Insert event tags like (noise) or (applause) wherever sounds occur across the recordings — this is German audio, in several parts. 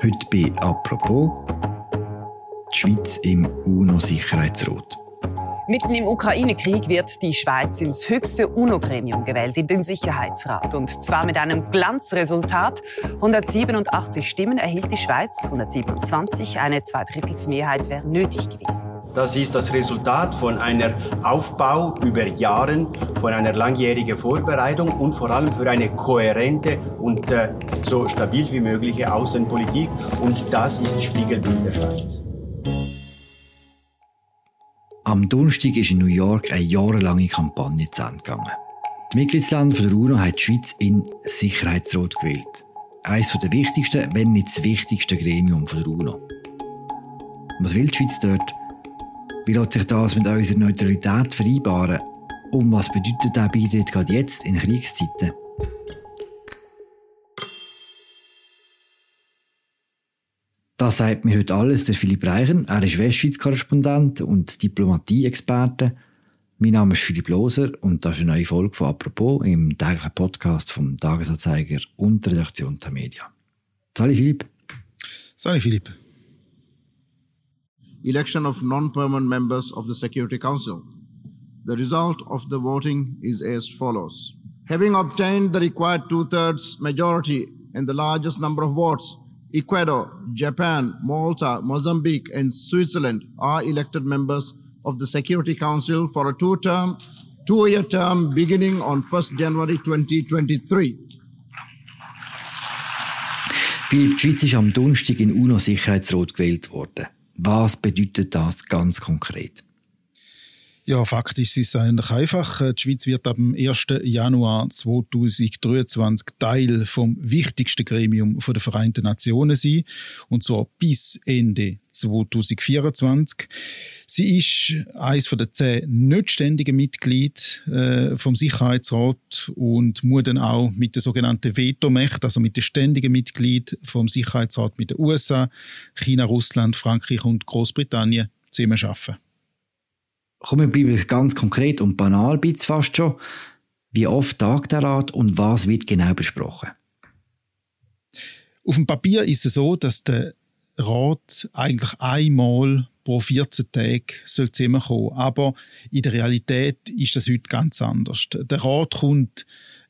Heute bei «Apropos» die Schweiz im UNO-Sicherheitsrat. Mitten im Ukraine-Krieg wird die Schweiz ins höchste UNO-Gremium gewählt, in den Sicherheitsrat. Und zwar mit einem Glanzresultat. 187 Stimmen erhielt die Schweiz, 127. Eine Zweidrittelsmehrheit wäre nötig gewesen. Das ist das Resultat von einer Aufbau über Jahren, von einer langjährigen Vorbereitung und vor allem für eine kohärente und äh, so stabil wie mögliche Außenpolitik. Und das ist Spiegelbild der Schweiz. Am Donnerstag ist in New York eine jahrelange Kampagne zu Ende gegangen. Die Mitgliedsländer der UNO haben die Schweiz in Sicherheitsrat gewählt. Eines der wichtigsten, wenn nicht das wichtigste Gremium der UNO. Was will die Schweiz dort? Wie lässt sich das mit unserer Neutralität vereinbaren? Und was bedeutet der Beitritt gerade jetzt in Kriegszeiten? Das sagt mir heute alles der Philipp Reichen. Er ist Westschweiz-Korrespondent und Diplomatie-Experte. Mein Name ist Philipp Loser und das ist eine neue Folge von «Apropos» im täglichen Podcast vom Tagesanzeiger und der Redaktion der Media. Salut Philipp. Salut Philipp. Election of non-permanent members of the Security Council. The result of the voting is as follows. Having obtained the required two-thirds majority and the largest number of votes, Ecuador, Japan, Malta, Mozambique, and Switzerland are elected members of the Security Council for a two-term, two-year term beginning on 1st January 2023. Philipp, die Schweiz ist am Donnerstag in UNO-Sicherheitsrat gewählt worden. Was bedeutet das ganz konkret? Ja, faktisch ist es eigentlich einfach. Die Schweiz wird ab dem 1. Januar 2023 Teil vom wichtigsten Gremium der Vereinten Nationen sein. Und zwar bis Ende 2024. Sie ist eines der zehn nicht ständigen Mitglieder äh, vom Sicherheitsrat und muss dann auch mit der sogenannten Vetomacht, also mit den ständigen Mitgliedern vom Sicherheitsrat mit den USA, China, Russland, Frankreich und Großbritannien zusammenarbeiten. Kommen wir bleiben ganz konkret und banal bits fast schon. Wie oft tagt der Rat und was wird genau besprochen? Auf dem Papier ist es so, dass der Rat eigentlich einmal pro 14 Tage soll zusammenkommen. Aber in der Realität ist das heute ganz anders. Der Rat kommt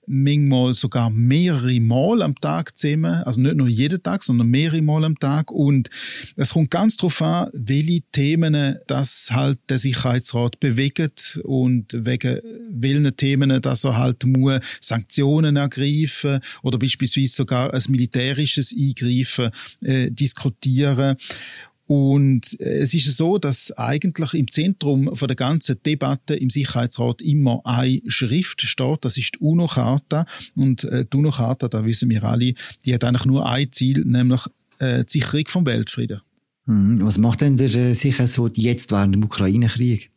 manchmal sogar mehrere Mal am Tag zusammen. Also nicht nur jeden Tag, sondern mehrere Mal am Tag. Und es kommt ganz darauf an, welche Themen das halt der Sicherheitsrat bewegt und wegen welchen Themen, dass er halt muss Sanktionen ergreifen oder beispielsweise sogar ein militärisches Eingreifen äh, diskutieren. Und äh, es ist so, dass eigentlich im Zentrum von der ganzen Debatte im Sicherheitsrat immer eine Schrift steht. Das ist die UNO-Charta. Und äh, die UNO-Charta, da wissen wir alle, die hat eigentlich nur ein Ziel, nämlich äh, die Sicherung vom Weltfrieden. Hm, was macht denn der Sicherheitsrat jetzt während dem Ukraine-Krieg?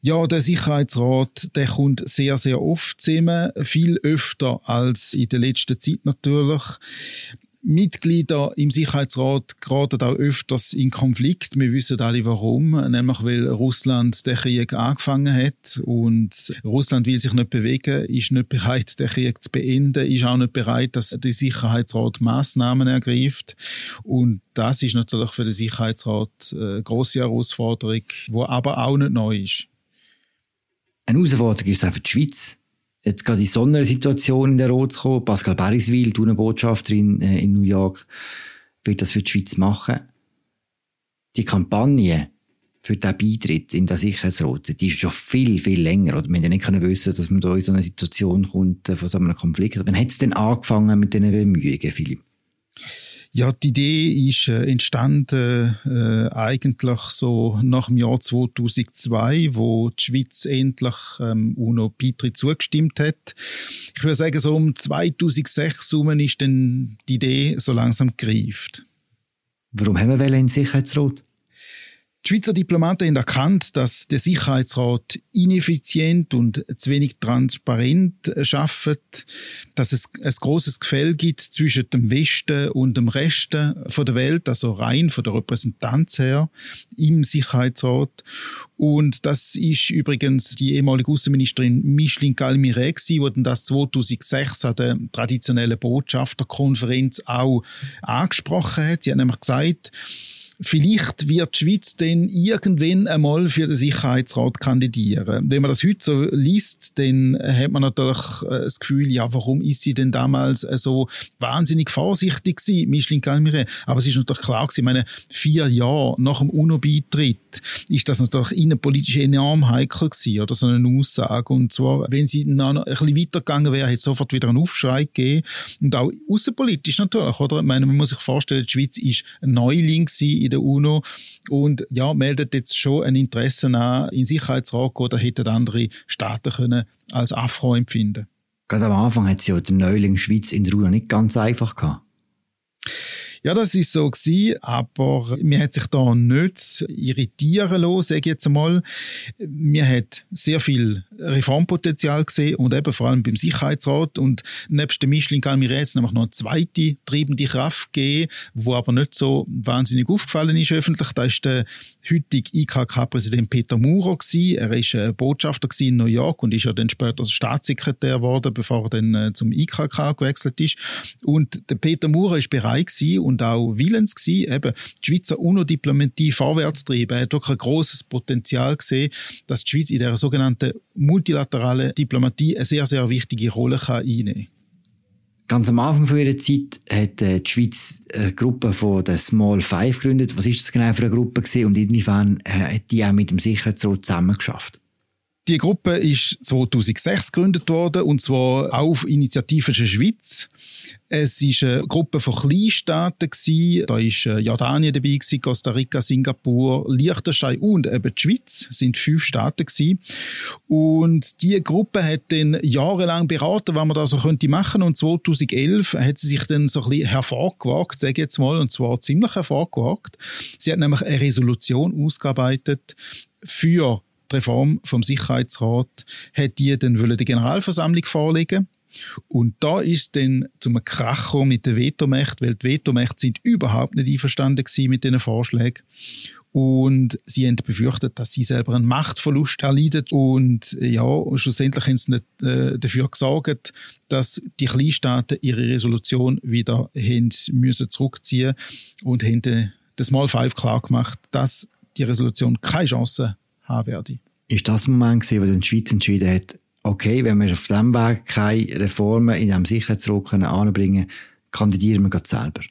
Ja, der Sicherheitsrat, der kommt sehr, sehr oft zusammen, viel öfter als in der letzten Zeit natürlich. Mitglieder im Sicherheitsrat geraten auch öfters in Konflikt. Wir wissen alle warum, nämlich weil Russland den Krieg angefangen hat und Russland will sich nicht bewegen, ist nicht bereit, den Krieg zu beenden, ist auch nicht bereit, dass der Sicherheitsrat Maßnahmen ergreift und das ist natürlich für den Sicherheitsrat eine große Herausforderung, wo aber auch nicht neu ist. Eine Herausforderung ist auch für die Schweiz jetzt gerade in so einer Situation in der Rot zu kommen. Pascal Beriswil, die Botschafterin äh, in New York, wird das für die Schweiz machen. Die Kampagne für den Beitritt in den Sicherheitsrat, die ist schon viel, viel länger. Oder wir ja nicht können wissen, dass man da in so eine Situation kommt, äh, von so einem Konflikt. Wann hat es denn angefangen mit diesen Bemühungen, Philipp? Ja, die Idee ist äh, entstanden äh, eigentlich so nach dem Jahr 2002, wo die Schweiz endlich ähm, UNO-Beitritt zugestimmt hat. Ich würde sagen, so um 2006 herum ist dann die Idee so langsam gereift. Warum haben wir in Sicherheitsrat? Die Schweizer Diplomaten haben erkannt, dass der Sicherheitsrat ineffizient und zu wenig transparent schafft, dass es ein großes Gefälle gibt zwischen dem Westen und dem von der Welt, also rein von der Repräsentanz her im Sicherheitsrat. Und das ist übrigens die ehemalige Außenministerin Micheline Galmire die das 2006 an der traditionellen Botschafterkonferenz auch angesprochen hat. Sie hat nämlich gesagt, vielleicht wird die Schweiz dann irgendwann einmal für den Sicherheitsrat kandidieren. Wenn man das heute so liest, dann hat man natürlich äh, das Gefühl, ja, warum ist sie denn damals äh, so wahnsinnig vorsichtig gewesen, Micheline Galmire? Aber es ist natürlich klar gewesen, meine, vier Jahre nach dem UNO-Beitritt ist das natürlich innenpolitisch enorm heikel gewesen, oder so eine Aussage. Und zwar, wenn sie noch ein bisschen weitergegangen wäre, hätte es sofort wieder einen Aufschrei gegeben. Und auch außenpolitisch natürlich, oder? Ich meine, man muss sich vorstellen, die Schweiz ist ein Neuling in der UNO und ja, meldet jetzt schon ein Interesse an, in den Sicherheitsrat oder hätten andere Staaten können als Afro empfinden. Gerade am Anfang hat es ja der Neuling Schweiz in der UNO nicht ganz einfach gehabt. Ja, das ist so gewesen, aber mir hat sich da nicht irritieren lassen, sage ich jetzt einmal. Mir hat sehr viel Reformpotenzial gesehen und eben vor allem beim Sicherheitsrat und nebst dem Mischling kann mir jetzt nämlich noch eine zweite treibende Kraft geben, wo aber nicht so wahnsinnig aufgefallen ist öffentlich. Da ist der heutige IKK-Präsident Peter Maurer gewesen. Er ist äh, Botschafter in New York und ist ja dann später Staatssekretär geworden, bevor er dann äh, zum IKK gewechselt ist. Und der Peter Maurer ist bereit gewesen auch willens gewesen, eben die Schweizer UNO-Diplomatie vorwärts zu treiben. Er hat wirklich ein grosses Potenzial gesehen, dass die Schweiz in der sogenannten multilateralen Diplomatie eine sehr, sehr wichtige Rolle kann einnehmen kann. Ganz am Anfang von ihrer Zeit hat äh, die Schweiz eine Gruppe von der Small Five gegründet. Was ist das genau für eine Gruppe gewesen und inwiefern äh, hat die auch mit dem Sicherheitsrat zusammengeschafft? Die Gruppe ist 2006 gegründet worden und zwar auf Initiative der Schweiz. Es war eine Gruppe von Kleinstaaten. Da ist äh, Jordanien dabei Costa Rica, Singapur, Liechtenstein und eben die Schweiz das sind fünf Staaten. Und die Gruppe hat dann jahrelang beraten, was man da so könnte machen. Und 2011 hat sie sich dann so ein bisschen hervorgewagt, sage ich jetzt mal, und zwar ziemlich hervorgewagt. Sie hat nämlich eine Resolution ausgearbeitet für die Reform vom Sicherheitsrat hat die dann der Generalversammlung vorlegen und da ist dann zum Kracher mit der Vetomacht, weil die Vetomächte sind überhaupt nicht einverstanden mit diesen Vorschlägen. Und sie haben befürchtet, dass sie selber einen Machtverlust erleiden. Und ja, schlussendlich haben sie nicht, äh, dafür gesorgt, dass die Kleinstaaten ihre Resolution wieder haben müssen zurückziehen und haben das Mal Five klar gemacht, dass die Resolution keine Chance haben werde. Ist das ein Moment gewesen, wo die Schweiz entschieden hat, okay, wenn wir auf diesem Weg keine Reformen in diesem Sicherheitsrat anbringen können, kandidieren wir selber.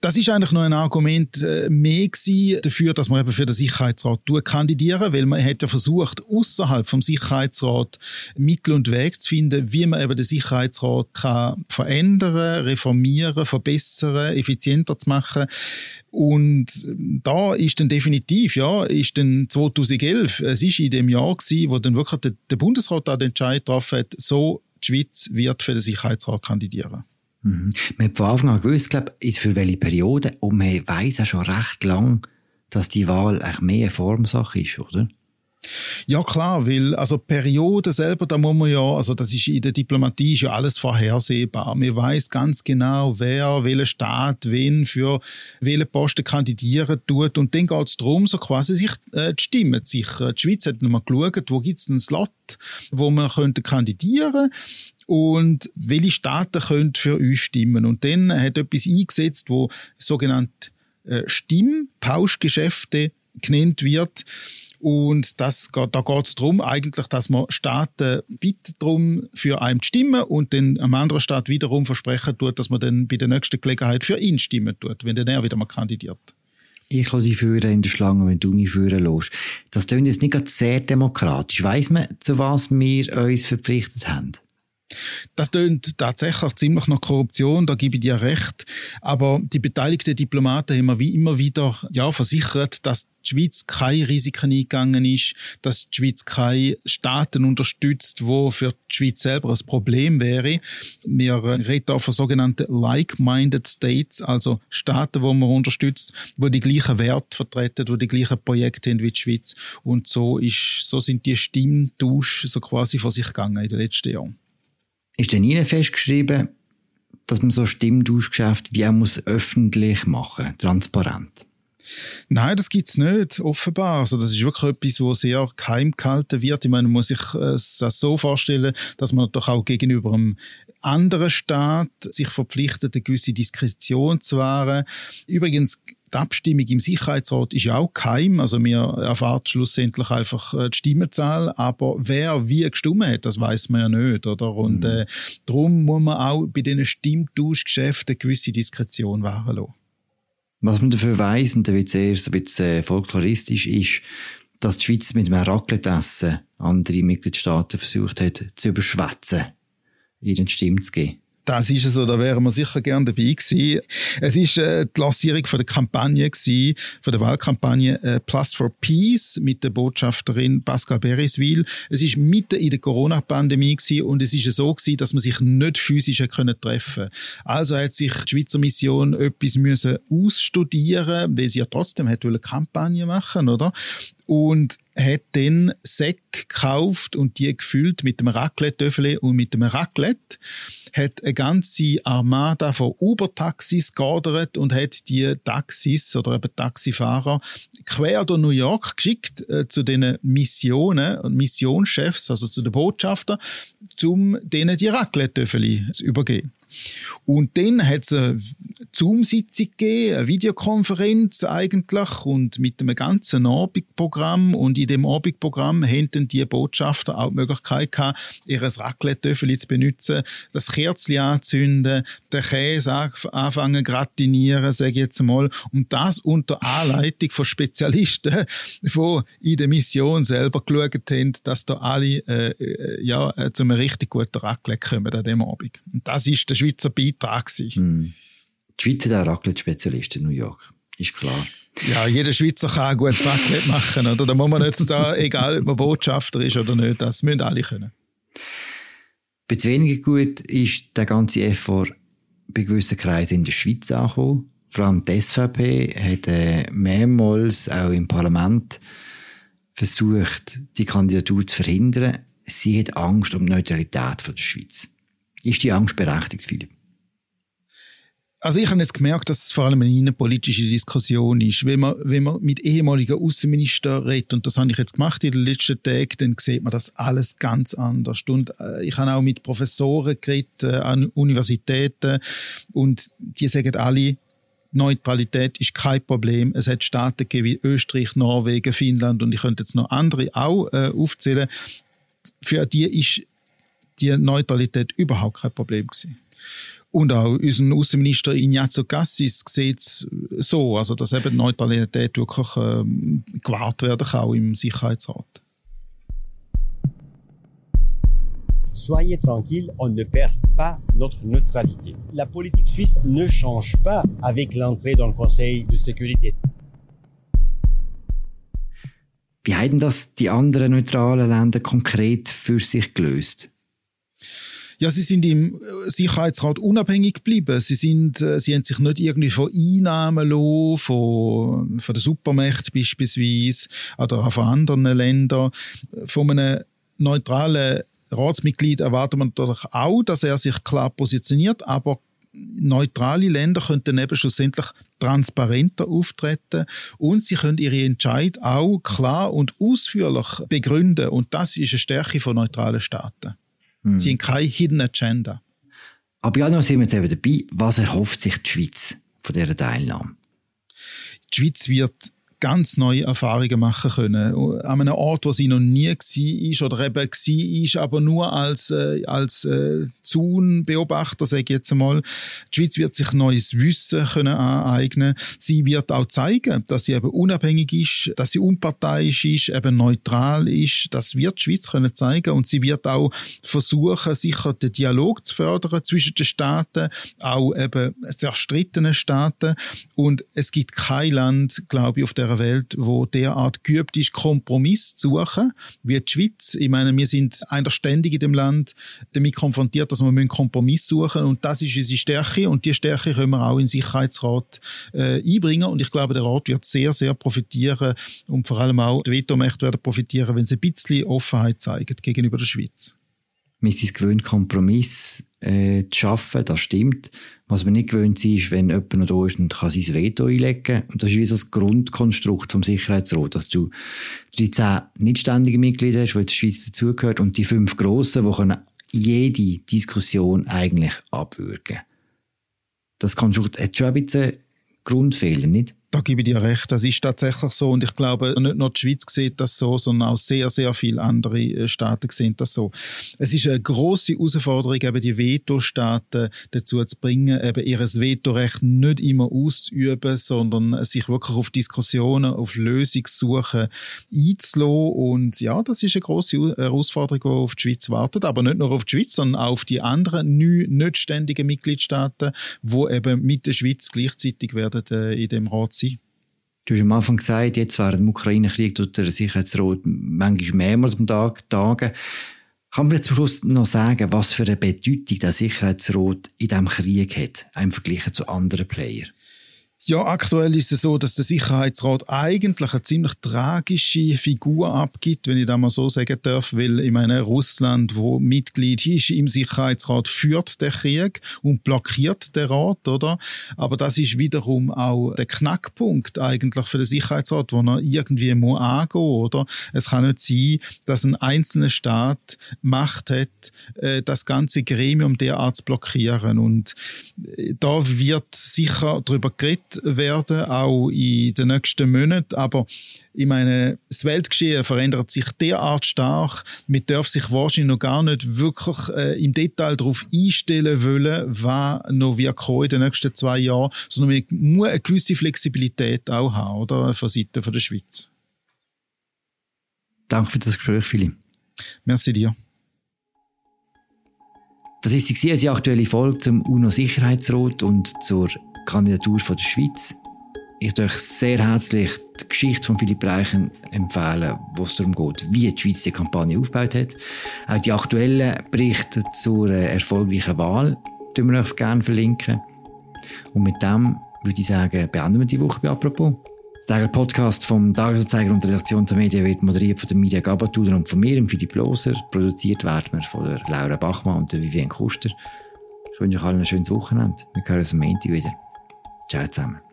Das ist eigentlich noch ein Argument äh, mehr dafür, dass man eben für den Sicherheitsrat kandidieren, weil man hat ja versucht, außerhalb vom Sicherheitsrat Mittel und Wege zu finden, wie man eben den Sicherheitsrat kann verändern, reformieren, verbessern, effizienter zu machen. Und da ist dann definitiv, ja, ist dann 2011, es ist in dem Jahr gewesen, wo dann wirklich der, der Bundesrat da den Entscheid getroffen hat, so die Schweiz wird für den Sicherheitsrat kandidieren. Mhm. Man hat von Anfang an gewusst, glaub, für welche Periode. Und man weiß auch schon recht lang, dass die Wahl eigentlich mehr eine Formsache ist, oder? Ja klar, weil also Periode selber, da muss man ja, also das ist in der Diplomatie ist ja alles vorhersehbar. Man weiß ganz genau, wer, welcher Staat, wen für welche Posten kandidieren tut und dann geht es darum, so quasi sich äh, die Stimmen zu sichern. Die Schweiz hat nochmal geschaut, wo gibt es einen Slot, wo man könnte kandidieren und welche Staaten können für uns stimmen. Und dann hat etwas eingesetzt, wo sogenannte äh, Stimmpauschgeschäfte genannt wird. Und das, da geht es darum, eigentlich, dass man Staaten bittet darum, für einen zu stimmen und dann einem anderen Staat wiederum versprechen tut, dass man dann bei der nächsten Gelegenheit für ihn stimmen tut, wenn dann er wieder mal kandidiert. Ich kann dich führen in der Schlange, wenn du mich führen lässt. Das klingt jetzt nicht sehr demokratisch. Weiss man, zu was wir uns verpflichtet haben? Das tönt tatsächlich ziemlich nach Korruption, da gebe ich dir recht. Aber die beteiligten Diplomaten haben wie immer wieder ja, versichert, dass die Schweiz keine Risiken eingegangen ist, dass die Schweiz keine Staaten unterstützt, wo für die Schweiz selber ein Problem wäre. Wir reden auch von sogenannten like-minded States, also Staaten, wo man unterstützt, wo die gleichen Werte vertreten, wo die gleichen Projekte haben wie die Schweiz. Und so ist, so sind die Stimmtausch so quasi vor sich gegangen in den letzten Jahren. Ist denn Ihnen festgeschrieben, dass man so Stimmtauschgeschäfte wie auch muss öffentlich machen, transparent? Nein, das gibt's nicht, offenbar. Also das ist wirklich etwas, wo sehr geheim gehalten wird. Ich meine, man muss sich äh, das so vorstellen, dass man doch auch gegenüber einem anderen Staat sich verpflichtet, eine gewisse Diskretion zu wahren. Übrigens, die Abstimmung im Sicherheitsrat ist ja auch geheim. Also wir erfahren schlussendlich einfach äh, die Stimmenzahl, aber wer wie gestimmt hat, das weiß man ja nicht, oder? Und mhm. äh, darum muss man auch bei diesen Stimmtauschgeschäften eine gewisse Diskretion wahren lassen. Was man dafür weiss, und da wird es erst ein bisschen äh, folkloristisch, ist, dass die Schweiz mit einem Raclette-Essen andere Mitgliedstaaten versucht hat, zu überschwätzen, ihnen Stimme zu geben. Das ist so, da wären wir sicher gerne dabei gewesen. Es ist äh, die Lancierung von der Kampagne gewesen, von der Wahlkampagne äh, Plus for Peace mit der Botschafterin Pascal Beriswil. Es ist mitten in der Corona-Pandemie gewesen und es ist so gewesen, dass man sich nicht physisch können treffen. Also hat sich die Schweizer Mission etwas müssen ausstudieren, weil sie ja trotzdem hat eine Kampagne machen, oder? Und hat dann Säcke gekauft und die gefüllt mit dem Raclette-Töffel und mit dem Raclette hat eine ganze Armada von Uber-Taxis geordert und hat die Taxis oder eben Taxifahrer quer durch New York geschickt äh, zu den Missionen und Missionschefs, also zu den Botschaftern, um denen die raclette zu übergeben. Und dann hat es eine Zoom-Sitzung gegeben, eine Videokonferenz eigentlich und mit einem ganzen Abendprogramm. Und in dem Abendprogramm hatten die Botschafter auch die Möglichkeit gehabt, ihr raclette zu benutzen, das Kerzchen anzünden, den Käse anfangen gratinieren, sage ich jetzt mal. Und das unter Anleitung von Spezialisten, (laughs) die in der Mission selber geschaut haben, dass da alle äh, äh ja, äh, zu einem richtig guten Raclette kommen an dem Abend. Und das ist der Schweizer Beitrag. Mm. Die Schweizer sind Raclette-Spezialist in New York. Ist klar. Ja, jeder Schweizer kann ein gutes Raclette machen, oder? Da muss man nicht da, (laughs) egal ob man Botschafter ist oder nicht, das müssen alle können. Bisschen weniger gut ist der ganze Effort bei gewissen Kreisen in der Schweiz angekommen. Vor allem die SVP hat äh, mehrmals auch im Parlament versucht, die Kandidatur zu verhindern. Sie hat Angst um die Neutralität von der Schweiz. Ist die Angst berechtigt, Philipp? Also ich habe jetzt gemerkt, dass es vor allem eine innenpolitische Diskussion ist. Wenn man, wenn man mit ehemaligen Außenministern redet, und das habe ich jetzt gemacht in den letzten Tagen, dann sieht man das alles ganz anders. Und äh, ich habe auch mit Professoren geredet äh, an Universitäten und die sagen alle, Neutralität ist kein Problem. Es hat Staaten wie Österreich, Norwegen, Finnland und ich könnte jetzt noch andere auch äh, aufzählen. Für die ist die Neutralität überhaupt kein Problem gewesen. Und auch unser Außenminister Ignazio Cassis sieht es so, also dass eben Neutralität wirklich ähm, gewahrt werden kann, auch im Sicherheitsrat. Soyez tranquille, on ne perd pas notre neutralité. La politique suisse ne change pas avec l'entrée dans le Conseil de sécurité. Wie haben das die anderen neutralen Länder konkret für sich gelöst? Ja, sie sind im Sicherheitsrat unabhängig geblieben. Sie sind, äh, sie haben sich nicht irgendwie von Einnahmen lassen, von, von der Supermächte beispielsweise, oder auch von anderen Ländern. Von einem neutralen Ratsmitglied erwartet man natürlich auch, dass er sich klar positioniert, aber neutrale Länder können dann eben schlussendlich transparenter auftreten und sie können ihre Entscheid auch klar und ausführlich begründen und das ist eine Stärke von neutralen Staaten. Hm. Sie haben keine Hidden Agenda. Aber ja, noch sind wir jetzt eben dabei. Was erhofft sich die Schweiz von dieser Teilnahme? Die Schweiz wird ganz neue Erfahrungen machen können. An einem Ort, wo sie noch nie war oder eben war, aber nur als, äh, als äh, Zaunbeobachter, sage ich jetzt einmal. Die Schweiz wird sich neues Wissen können aneignen. Sie wird auch zeigen, dass sie eben unabhängig ist, dass sie unparteiisch ist, eben neutral ist. Das wird die Schweiz können zeigen und sie wird auch versuchen, sicher den Dialog zu fördern zwischen den Staaten, auch eben zerstrittenen Staaten. Und es gibt kein Land, glaube ich, auf der Welt, wo derart geübt ist, Kompromiss zu suchen, wie die Schweiz. Ich meine, wir sind eigentlich ständig in dem Land damit konfrontiert, dass wir Kompromiss suchen und das ist unsere Stärke und die Stärke können wir auch in den Sicherheitsrat äh, einbringen und ich glaube, der Rat wird sehr, sehr profitieren und vor allem auch die Vetomächte werden profitieren, wenn sie ein bisschen Offenheit zeigen gegenüber der Schweiz. Wir sind gewöhnt, Kompromiss äh, zu schaffen, das stimmt. Was man nicht gewöhnt ist, wenn jemand noch da ist und kann sein Veto einlegen Und das ist wie so das Grundkonstrukt vom Sicherheitsrat, dass du die zehn nicht ständigen Mitglieder hast, die die Schweiz dazugehört, und die fünf grossen, die können jede Diskussion eigentlich abwürgen. Das Konstrukt hat schon ein bisschen Grundfehler, nicht? Da gebe ich dir recht. Das ist tatsächlich so. Und ich glaube, nicht nur die Schweiz sieht das so, sondern auch sehr, sehr viele andere äh, Staaten sehen das so. Es ist eine große Herausforderung, eben die Veto-Staaten dazu zu bringen, eben ihr Vetorecht nicht immer auszuüben, sondern sich wirklich auf Diskussionen, auf Lösungssuchen einzulassen. Und ja, das ist eine große Herausforderung, die auf die Schweiz wartet. Aber nicht nur auf die Schweiz, sondern auch auf die anderen nicht ständigen Mitgliedstaaten, die eben mit der Schweiz gleichzeitig werden äh, in dem Rat Du hast am Anfang gesagt, jetzt während dem Ukraine-Krieg tut der Sicherheitsrat manchmal mehrmals am Tag tagen. Kann man zum Schluss noch sagen, was für eine Bedeutung der Sicherheitsrat in diesem Krieg hat, im Vergleich zu anderen Playern? Ja, aktuell ist es so, dass der Sicherheitsrat eigentlich eine ziemlich tragische Figur abgibt, wenn ich das mal so sagen darf, weil ich meine, Russland, wo Mitglied ist im Sicherheitsrat, führt den Krieg und blockiert den Rat, oder? Aber das ist wiederum auch der Knackpunkt eigentlich für den Sicherheitsrat, wo er irgendwie muss angehen, oder? Es kann nicht sein, dass ein einzelner Staat Macht hat, äh, das ganze Gremium derart zu blockieren und äh, da wird sicher darüber geredet, werden, auch in den nächsten Monaten. Aber ich meine, das Weltgeschehen verändert sich derart stark. Man darf sich wahrscheinlich noch gar nicht wirklich äh, im Detail darauf einstellen wollen, was noch kommen in den nächsten zwei Jahren, sondern man muss eine gewisse Flexibilität auch haben, oder? Von Seiten der Schweiz. Danke für das Gespräch, Philipp. Merci dir. Das ist die aktuelle Folge zum UNO-Sicherheitsrat und zur Kandidatur von der Schweiz. Ich möchte euch sehr herzlich die Geschichte von Philipp Reichen empfehlen, wo es darum geht, wie die Schweiz die Kampagne aufgebaut hat. Auch die aktuellen Berichte zur erfolgreichen Wahl verlinken wir euch gerne verlinken. Und mit dem würde ich sagen, beenden wir die Woche bei «Apropos». Der Podcast vom Tagesanzeiger und der Redaktion der Medien wird moderiert von der Media Gabatuder und von mir, Philipp Loser. Produziert werden wir von der Laura Bachmann und der Vivienne Kuster. Ich wünsche euch allen ein schönes Wochenende. Wir hören uns am Montag wieder. 加油站